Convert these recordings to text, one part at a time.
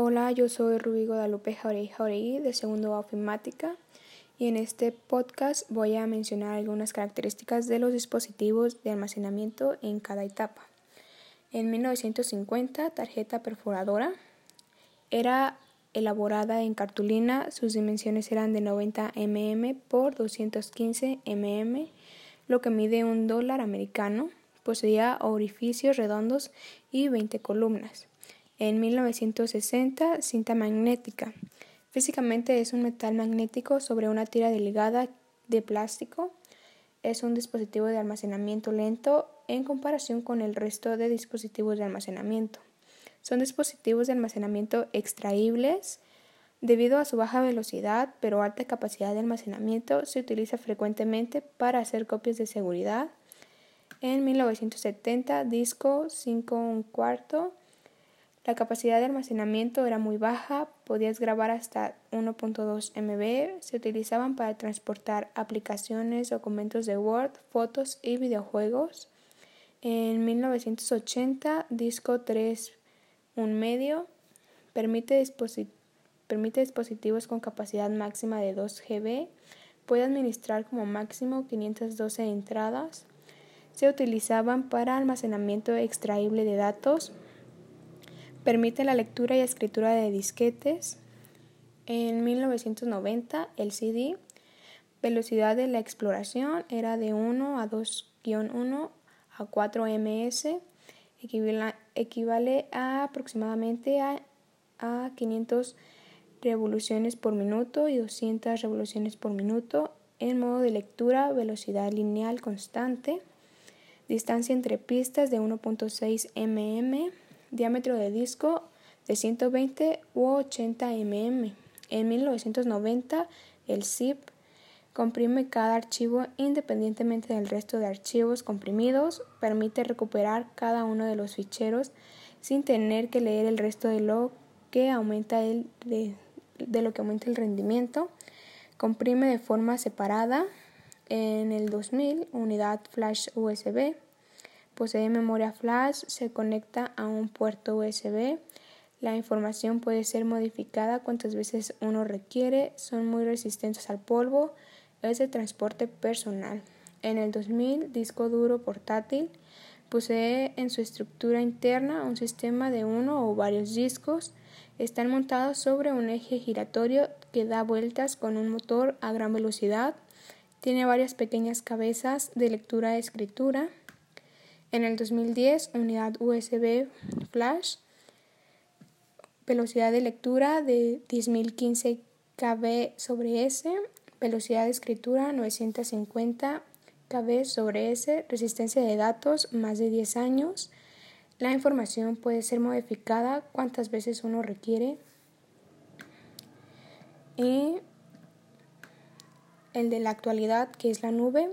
Hola, yo soy Rubí Guadalupe Jauregui Jauregui de segundo ofimática y en este podcast voy a mencionar algunas características de los dispositivos de almacenamiento en cada etapa. En 1950, tarjeta perforadora era elaborada en cartulina, sus dimensiones eran de 90 mm por 215 mm, lo que mide un dólar americano, poseía orificios redondos y 20 columnas. En 1960, cinta magnética. Físicamente es un metal magnético sobre una tira delgada de plástico. Es un dispositivo de almacenamiento lento en comparación con el resto de dispositivos de almacenamiento. Son dispositivos de almacenamiento extraíbles. Debido a su baja velocidad pero alta capacidad de almacenamiento, se utiliza frecuentemente para hacer copias de seguridad. En 1970, disco 5 un cuarto la capacidad de almacenamiento era muy baja, podías grabar hasta 1.2 MB, se utilizaban para transportar aplicaciones, documentos de Word, fotos y videojuegos. En 1980, disco 3 un medio permite, dispositivos con capacidad máxima de 2 GB, puede administrar como máximo 512 entradas. Se utilizaban para almacenamiento extraíble de datos, Permite la lectura y escritura de disquetes. En 1990, el CD, velocidad de la exploración era de 1 a 2-1 a 4 ms, equivale, a aproximadamente a, a 500 revoluciones por minuto y 200 revoluciones por minuto en modo de lectura, velocidad lineal constante, distancia entre pistas de 1.6 mm, diámetro de disco de 120 u 80 mm. En 1990, el zip comprime cada archivo independientemente del resto de archivos comprimidos, permite recuperar cada uno de los ficheros sin tener que leer el resto de lo que aumenta el, de, de lo que aumenta el rendimiento, comprime de forma separada. En el 2000, unidad flash USB Posee memoria flash, se conecta a un puerto USB. La información puede ser modificada cuantas veces uno requiere. Son muy resistentes al polvo. Es de transporte personal. En el 2000, disco duro portátil. Posee en su estructura interna un sistema de uno o varios discos. Están montados sobre un eje giratorio que da vueltas con un motor a gran velocidad. Tiene varias pequeñas cabezas de lectura-escritura. En el 2010, unidad USB flash, velocidad de lectura de 10.015 KB sobre S, velocidad de escritura 950 KB sobre S, resistencia de datos más de 10 años. La información puede ser modificada cuantas veces uno requiere. Y el de la actualidad, que es la nube,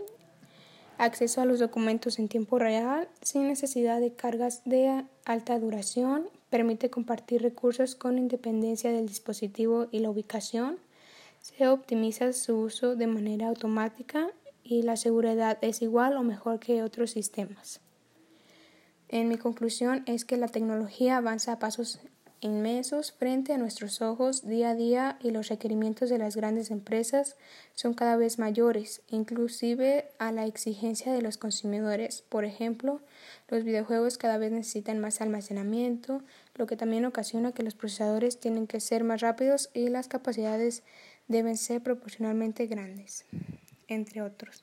acceso a los documentos en tiempo real sin necesidad de cargas de alta duración, permite compartir recursos con independencia del dispositivo y la ubicación, se optimiza su uso de manera automática y la seguridad es igual o mejor que otros sistemas. En mi conclusión es que la tecnología avanza a pasos inmensos frente a nuestros ojos día a día y los requerimientos de las grandes empresas son cada vez mayores, inclusive a la exigencia de los consumidores. Por ejemplo, los videojuegos cada vez necesitan más almacenamiento, lo que también ocasiona que los procesadores tienen que ser más rápidos y las capacidades deben ser proporcionalmente grandes, entre otros.